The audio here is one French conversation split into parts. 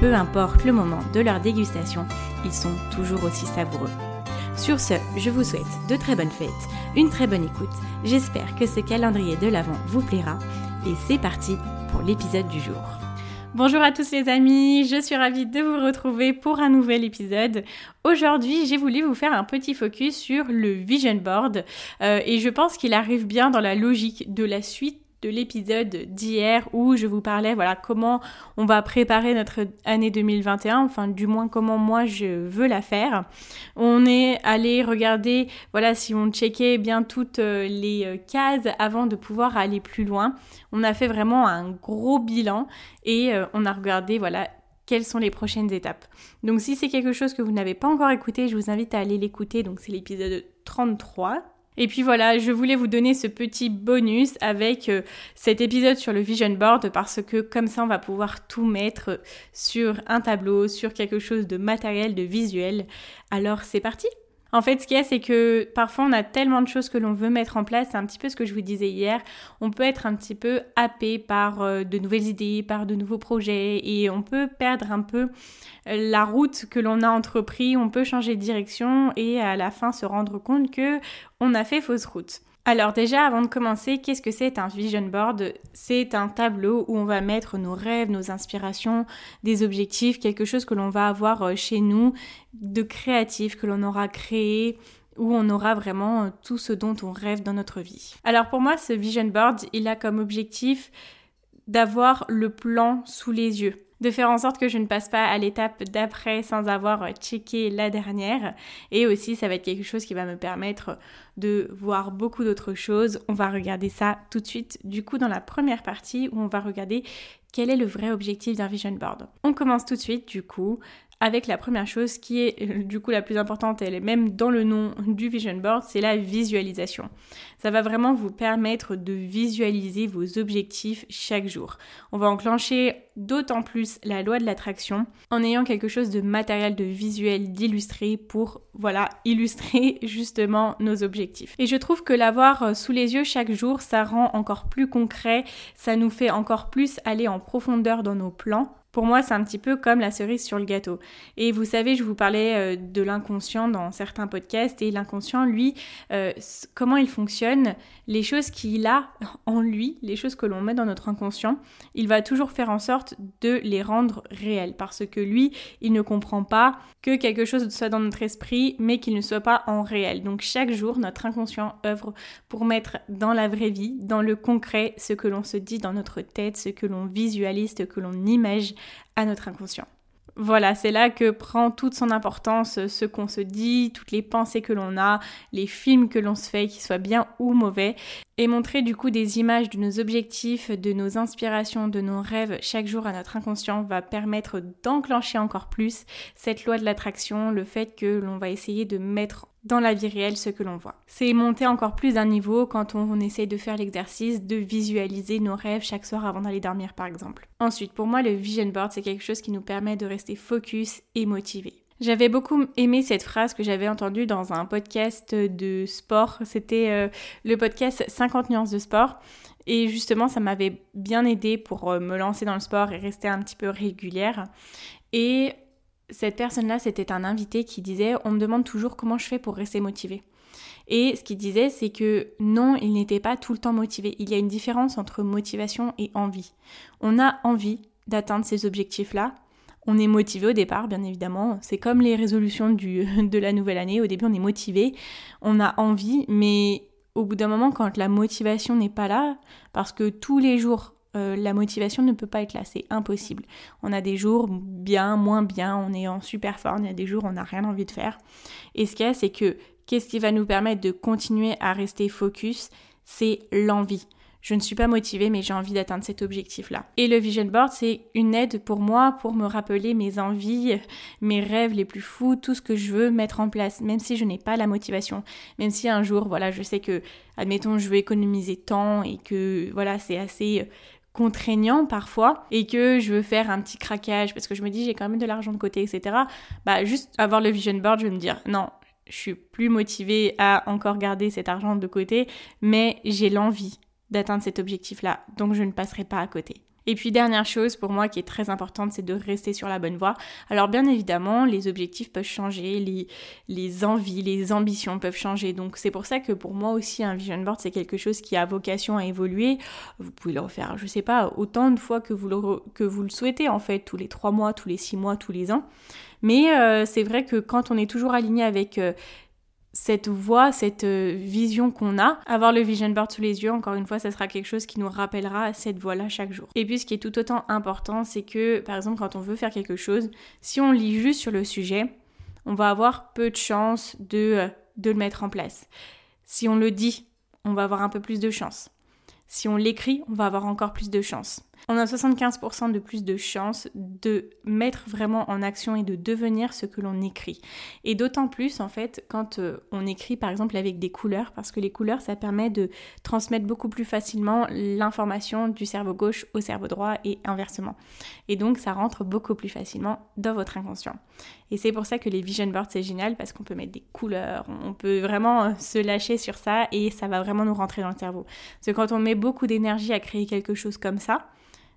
Peu importe le moment de leur dégustation, ils sont toujours aussi savoureux. Sur ce, je vous souhaite de très bonnes fêtes, une très bonne écoute. J'espère que ce calendrier de l'Avent vous plaira. Et c'est parti pour l'épisode du jour. Bonjour à tous les amis, je suis ravie de vous retrouver pour un nouvel épisode. Aujourd'hui, j'ai voulu vous faire un petit focus sur le vision board euh, et je pense qu'il arrive bien dans la logique de la suite de l'épisode d'hier où je vous parlais voilà comment on va préparer notre année 2021 enfin du moins comment moi je veux la faire on est allé regarder voilà si on checkait bien toutes euh, les euh, cases avant de pouvoir aller plus loin on a fait vraiment un gros bilan et euh, on a regardé voilà quelles sont les prochaines étapes. Donc si c'est quelque chose que vous n'avez pas encore écouté, je vous invite à aller l'écouter. Donc c'est l'épisode 33 et puis voilà, je voulais vous donner ce petit bonus avec euh, cet épisode sur le vision board parce que comme ça on va pouvoir tout mettre sur un tableau, sur quelque chose de matériel, de visuel. Alors c'est parti en fait, ce qu'il y a, c'est que parfois on a tellement de choses que l'on veut mettre en place, c'est un petit peu ce que je vous disais hier, on peut être un petit peu happé par euh, de nouvelles idées, par de nouveaux projets, et on peut perdre un peu euh, la route que l'on a entrepris, on peut changer de direction et à la fin se rendre compte que on a fait fausse route. Alors déjà, avant de commencer, qu'est-ce que c'est un vision board? C'est un tableau où on va mettre nos rêves, nos inspirations, des objectifs, quelque chose que l'on va avoir euh, chez nous, de créatif, que l'on aura créé, où on aura vraiment euh, tout ce dont on rêve dans notre vie. Alors pour moi, ce vision board, il a comme objectif d'avoir le plan sous les yeux de faire en sorte que je ne passe pas à l'étape d'après sans avoir checké la dernière. Et aussi, ça va être quelque chose qui va me permettre de voir beaucoup d'autres choses. On va regarder ça tout de suite, du coup, dans la première partie où on va regarder quel est le vrai objectif d'un vision board. On commence tout de suite, du coup, avec la première chose qui est euh, du coup la plus importante, elle est même dans le nom du vision board, c'est la visualisation. Ça va vraiment vous permettre de visualiser vos objectifs chaque jour. On va enclencher d'autant plus la loi de l'attraction en ayant quelque chose de matériel, de visuel, d'illustré pour voilà, illustrer justement nos objectifs. Et je trouve que l'avoir euh, sous les yeux chaque jour, ça rend encore plus concret, ça nous fait encore plus aller en profondeur dans nos plans pour moi, c'est un petit peu comme la cerise sur le gâteau. Et vous savez, je vous parlais euh, de l'inconscient dans certains podcasts, et l'inconscient, lui, euh, comment il fonctionne, les choses qu'il a en lui, les choses que l'on met dans notre inconscient, il va toujours faire en sorte de les rendre réelles, parce que lui, il ne comprend pas que quelque chose soit dans notre esprit, mais qu'il ne soit pas en réel. Donc chaque jour, notre inconscient œuvre pour mettre dans la vraie vie, dans le concret, ce que l'on se dit dans notre tête, ce que l'on visualise, ce que l'on imagine à notre inconscient. Voilà, c'est là que prend toute son importance ce qu'on se dit, toutes les pensées que l'on a, les films que l'on se fait, qu'ils soient bien ou mauvais, et montrer du coup des images de nos objectifs, de nos inspirations, de nos rêves chaque jour à notre inconscient va permettre d'enclencher encore plus cette loi de l'attraction, le fait que l'on va essayer de mettre dans la vie réelle ce que l'on voit. C'est monter encore plus d'un niveau quand on, essaye de faire l'exercice de visualiser nos rêves chaque soir avant d'aller dormir par exemple. Ensuite, pour moi, le vision board, c'est quelque chose qui nous permet de rester focus et motivé. J'avais beaucoup aimé cette phrase que j'avais entendue dans un podcast de sport. C'était euh, le podcast 50 nuances de sport. Et justement, ça m'avait bien aidé pour euh, me lancer dans le sport et rester un petit peu régulière. Et cette personne-là, c'était un invité qui disait On me demande toujours comment je fais pour rester motivé. Et ce qu'il disait, c'est que non, il n'était pas tout le temps motivé. Il y a une différence entre motivation et envie. On a envie d'atteindre ces objectifs-là. On est motivé au départ, bien évidemment. C'est comme les résolutions de la nouvelle année. Au début, on est motivé, on a envie, mais au bout d'un moment, quand la motivation n'est pas là, parce que tous les jours, euh, la motivation ne peut pas être là, c'est impossible. On a des jours bien, moins bien, on est en super forme, il y a des jours où on n'a rien envie de faire. Et ce qu'il y a, c'est que qu'est-ce qui va nous permettre de continuer à rester focus? C'est l'envie je ne suis pas motivée mais j'ai envie d'atteindre cet objectif-là. Et le vision board, c'est une aide pour moi pour me rappeler mes envies, mes rêves les plus fous, tout ce que je veux mettre en place, même si je n'ai pas la motivation, même si un jour, voilà, je sais que, admettons, je veux économiser temps et que, voilà, c'est assez contraignant parfois et que je veux faire un petit craquage parce que je me dis j'ai quand même de l'argent de côté etc bah juste avoir le vision board je vais me dire non je suis plus motivée à encore garder cet argent de côté mais j'ai l'envie d'atteindre cet objectif-là, donc je ne passerai pas à côté. Et puis dernière chose pour moi qui est très importante, c'est de rester sur la bonne voie. Alors bien évidemment, les objectifs peuvent changer, les, envies, les ambitions peuvent changer. Donc c'est pour ça que pour moi aussi un vision board c'est quelque chose qui a vocation à évoluer. Vous pouvez le refaire, je sais pas, autant de fois que vous le, que vous le souhaitez en fait, tous les trois mois, tous les six mois, tous les ans. Mais euh, c'est vrai que quand on est toujours aligné avec euh, cette voix, cette euh, vision qu'on a, avoir le vision board sous les yeux, encore une fois, ça sera quelque chose qui nous rappellera cette voix-là chaque jour. Et puis ce qui est tout autant important, c'est que par exemple quand on veut faire quelque chose, si on lit juste sur le sujet, on va avoir peu de chances de, euh, de le mettre en place. Si on le dit, on va avoir un peu plus de chance. Si on l'écrit, on va avoir encore plus de chance on a 75% de plus de chances de mettre vraiment en action et de devenir ce que l'on écrit. Et d'autant plus en fait quand euh, on écrit par exemple avec des couleurs, parce que les couleurs ça permet de transmettre beaucoup plus facilement l'information du cerveau gauche au cerveau droit et inversement. Et donc ça rentre beaucoup plus facilement dans votre inconscient. Et c'est pour ça que les vision boards c'est génial parce qu'on peut mettre des couleurs, on peut vraiment euh, se lâcher sur ça et ça va vraiment nous rentrer dans le cerveau. Parce que quand on met beaucoup d'énergie à créer quelque chose comme ça,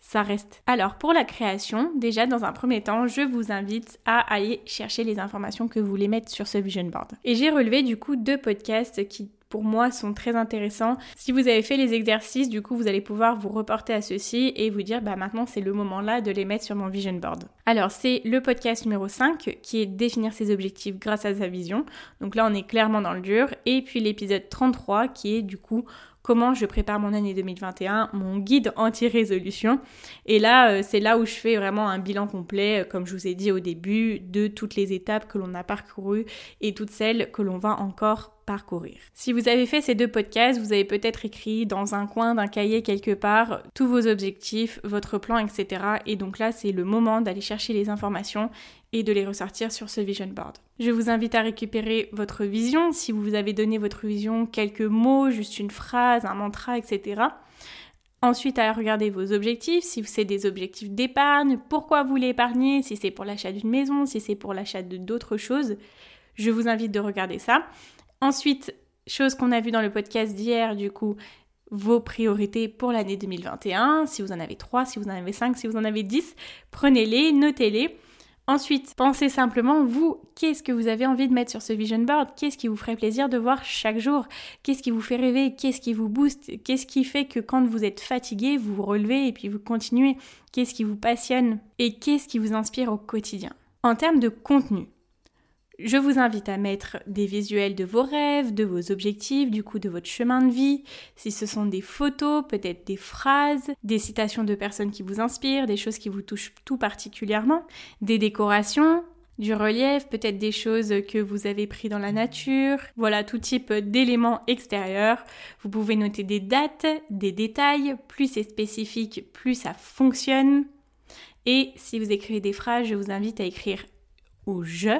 ça reste. Alors pour la création, déjà dans un premier temps, je vous invite à aller chercher les informations que vous voulez mettre sur ce vision board. Et j'ai relevé du coup deux podcasts qui pour moi sont très intéressants. Si vous avez fait les exercices, du coup, vous allez pouvoir vous reporter à ceci et vous dire, bah maintenant c'est le moment là de les mettre sur mon vision board. Alors, c'est le podcast numéro 5 qui est définir ses objectifs grâce à sa vision. Donc là, on est clairement dans le dur. Et puis l'épisode 33 qui est du coup comment je prépare mon année 2021, mon guide anti-résolution. Et là, euh, c'est là où je fais vraiment un bilan complet, euh, comme je vous ai dit au début, de toutes les étapes que l'on a parcourues et toutes celles que l'on va encore parcourir. Si vous avez fait ces deux podcasts, vous avez peut-être écrit dans un coin d'un cahier quelque part tous vos objectifs, votre plan, etc. Et donc là, c'est le moment d'aller chercher les informations et de les ressortir sur ce vision board. Je vous invite à récupérer votre vision, si vous avez donné votre vision quelques mots, juste une phrase, un mantra, etc. Ensuite, à regarder vos objectifs, si c'est des objectifs d'épargne, pourquoi vous l'épargnez, si c'est pour l'achat d'une maison, si c'est pour l'achat de d'autres choses. Je vous invite de regarder ça. Ensuite, chose qu'on a vu dans le podcast d'hier, du coup, vos priorités pour l'année 2021. Si vous en avez 3, si vous en avez 5, si vous en avez 10, prenez-les, notez-les. Ensuite, pensez simplement, vous, qu'est-ce que vous avez envie de mettre sur ce vision board? Qu'est-ce qui vous ferait plaisir de voir chaque jour? Qu'est-ce qui vous fait rêver? Qu'est-ce qui vous booste? Qu'est-ce qui fait que quand vous êtes fatigué, vous vous relevez et puis vous continuez? Qu'est-ce qui vous passionne? Et qu'est-ce qui vous inspire au quotidien? En termes de contenu, je vous invite à mettre des visuels de vos rêves, de vos objectifs, du coup de votre chemin de vie. Si ce sont des photos, peut-être des phrases, des citations de personnes qui vous inspirent, des choses qui vous touchent tout particulièrement, des décorations, du relief, peut-être des choses que vous avez pris dans la nature, voilà tout type d'éléments extérieurs. Vous pouvez noter des dates, des détails, plus c'est spécifique, plus ça fonctionne. Et si vous écrivez des phrases, je vous invite à écrire au je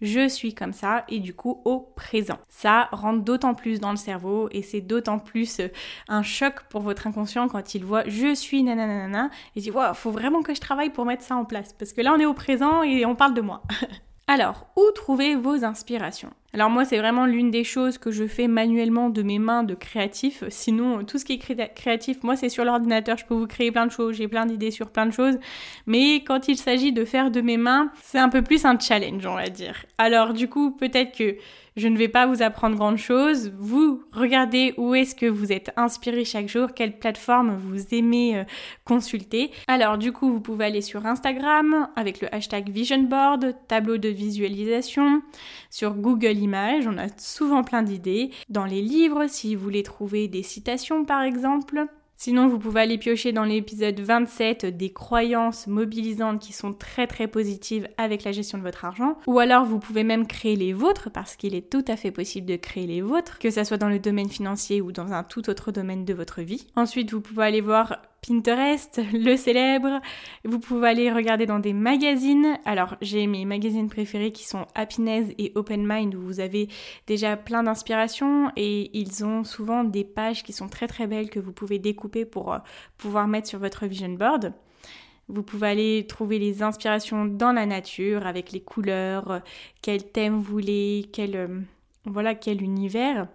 je suis comme ça et du coup au présent. Ça rentre d'autant plus dans le cerveau et c'est d'autant plus euh, un choc pour votre inconscient quand il voit je suis nanana et dit waouh, faut vraiment que je travaille pour mettre ça en place parce que là on est au présent et on parle de moi. Alors, où trouver vos inspirations? Alors moi, c'est vraiment l'une des choses que je fais manuellement de mes mains de créatif. Sinon, tout ce qui est créatif, moi, c'est sur l'ordinateur. Je peux vous créer plein de choses, j'ai plein d'idées sur plein de choses. Mais quand il s'agit de faire de mes mains, c'est un peu plus un challenge, on va dire. Alors, du coup, peut-être que Je ne vais pas vous apprendre grand chose. Vous regardez où est-ce que vous êtes inspiré chaque jour, quelle plateforme vous aimez euh, consulter. Alors du coup, vous pouvez aller sur Instagram avec le hashtag Vision Board, tableau de visualisation, sur Google Images, on a souvent plein d'idées. Dans les livres, si vous voulez trouver des citations par exemple. Sinon, vous pouvez aller piocher dans l'épisode 27 des croyances mobilisantes qui sont très très positives avec la gestion de votre argent. Ou alors, vous pouvez même créer les vôtres parce qu'il est tout à fait possible de créer les vôtres, que ce soit dans le domaine financier ou dans un tout autre domaine de votre vie. Ensuite, vous pouvez aller voir Pinterest, le célèbre. Vous pouvez aller regarder dans des magazines. Alors, j'ai mes magazines préférés qui sont Happiness et Open Mind où vous avez déjà plein d'inspiration et ils ont souvent des pages qui sont très très belles que vous pouvez découper pour euh, pouvoir mettre sur votre vision board. Vous pouvez aller trouver les inspirations dans la nature avec les couleurs, euh, quel thème vous voulez, quel, euh, voilà, quel univers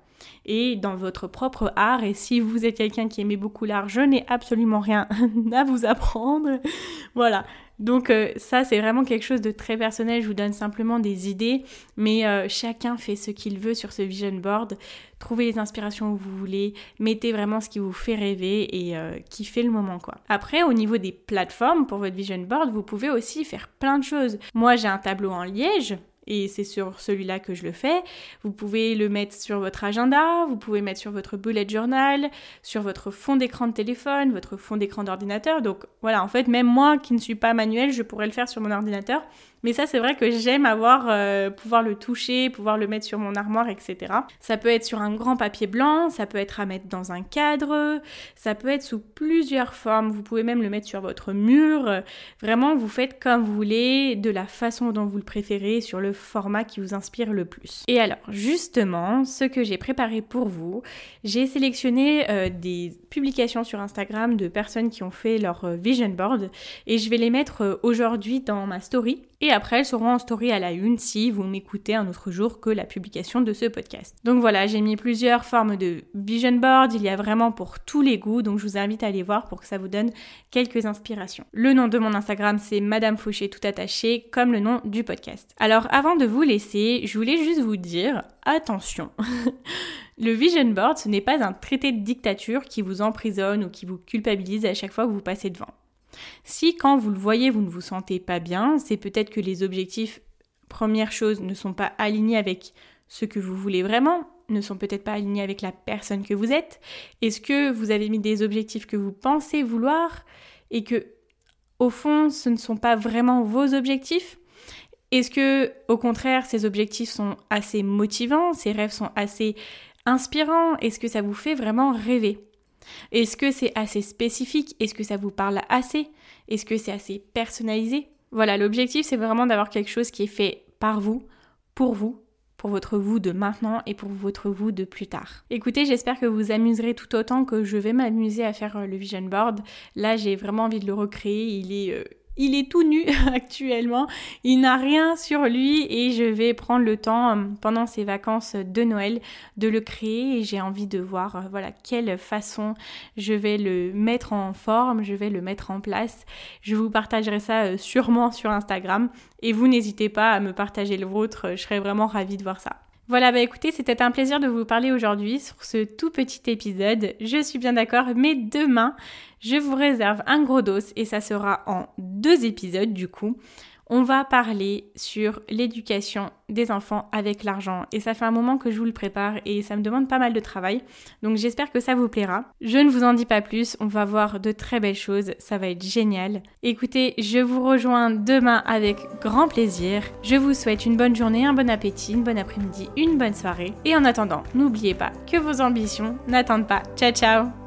et dans votre propre art. Et si vous êtes quelqu'un qui aimait beaucoup l'art, je n'ai absolument rien à vous apprendre. voilà. Donc euh, ça, c'est vraiment quelque chose de très personnel. Je vous donne simplement des idées, mais euh, chacun fait ce qu'il veut sur ce vision board. Trouvez les inspirations où vous voulez, mettez vraiment ce qui vous fait rêver et euh, qui fait le moment quoi. Après, au niveau des plateformes pour votre vision board, vous pouvez aussi faire plein de choses. Moi, j'ai un tableau en liège et c'est sur celui-là que je le fais. Vous pouvez le mettre sur votre agenda, vous pouvez mettre sur votre bullet journal, sur votre fond d'écran de téléphone, votre fond d'écran d'ordinateur. Donc voilà, en fait, même moi qui ne suis pas manuel, je pourrais le faire sur mon ordinateur. Mais ça, c'est vrai que j'aime avoir, euh, pouvoir le toucher, pouvoir le mettre sur mon armoire, etc. Ça peut être sur un grand papier blanc, ça peut être à mettre dans un cadre, ça peut être sous plusieurs formes. Vous pouvez même le mettre sur votre mur. Vraiment, vous faites comme vous voulez, de la façon dont vous le préférez, sur le format qui vous inspire le plus. Et alors, justement, ce que j'ai préparé pour vous, j'ai sélectionné euh, des publications sur Instagram de personnes qui ont fait leur euh, vision board et je vais les mettre aujourd'hui dans ma story après elles seront en story à la une si vous m'écoutez un autre jour que la publication de ce podcast. Donc voilà, j'ai mis plusieurs formes de vision board, il y a vraiment pour tous les goûts, donc je vous invite à aller voir pour que ça vous donne quelques inspirations. Le nom de mon Instagram c'est Madame Fauché tout attaché, comme le nom du podcast. Alors avant de vous laisser, je voulais juste vous dire, attention Le vision board, ce n'est pas un traité de dictature qui vous emprisonne ou qui vous culpabilise à chaque fois que vous passez devant. Si quand vous le voyez, vous ne vous sentez pas bien, c'est peut-être que les objectifs, première chose, ne sont pas alignés avec ce que vous voulez vraiment, ne sont peut-être pas alignés avec la personne que vous êtes. Est-ce que vous avez mis des objectifs que vous pensez vouloir et que, au fond, ce ne sont pas vraiment vos objectifs? Est-ce que, au contraire, ces objectifs sont assez motivants, ces rêves sont assez inspirants? Est-ce que ça vous fait vraiment rêver? Est-ce que c'est assez spécifique? Est-ce que ça vous parle assez? Est-ce que c'est assez personnalisé? Voilà, l'objectif c'est vraiment d'avoir quelque chose qui est fait par vous, pour vous, pour votre vous de maintenant et pour votre vous de plus tard. Écoutez, j'espère que vous amuserez tout autant que je vais m'amuser à faire euh, le vision board. Là, j'ai vraiment envie de le recréer. Il est euh, il est tout nu actuellement, il n'a rien sur lui et je vais prendre le temps euh, pendant ces vacances de Noël de le créer et j'ai envie de voir euh, voilà quelle façon je vais le mettre en forme, je vais le mettre en place. Je vous partagerai ça euh, sûrement sur Instagram et vous n'hésitez pas à me partager le vôtre, je serais vraiment ravie de voir ça. Voilà, bah écoutez, c'était un plaisir de vous parler aujourd'hui sur ce tout petit épisode. Je suis bien d'accord, mais demain, je vous réserve un gros dos et ça sera en deux épisodes du coup on va parler sur l'éducation des enfants avec l'argent. Et ça fait un moment que je vous le prépare et ça me demande pas mal de travail. Donc j'espère que ça vous plaira. Je ne vous en dis pas plus, on va voir de très belles choses, ça va être génial. Écoutez, je vous rejoins demain avec grand plaisir. Je vous souhaite une bonne journée, un bon appétit, une bonne après-midi, une bonne soirée. Et en attendant, n'oubliez pas que vos ambitions n'attendent pas. Ciao ciao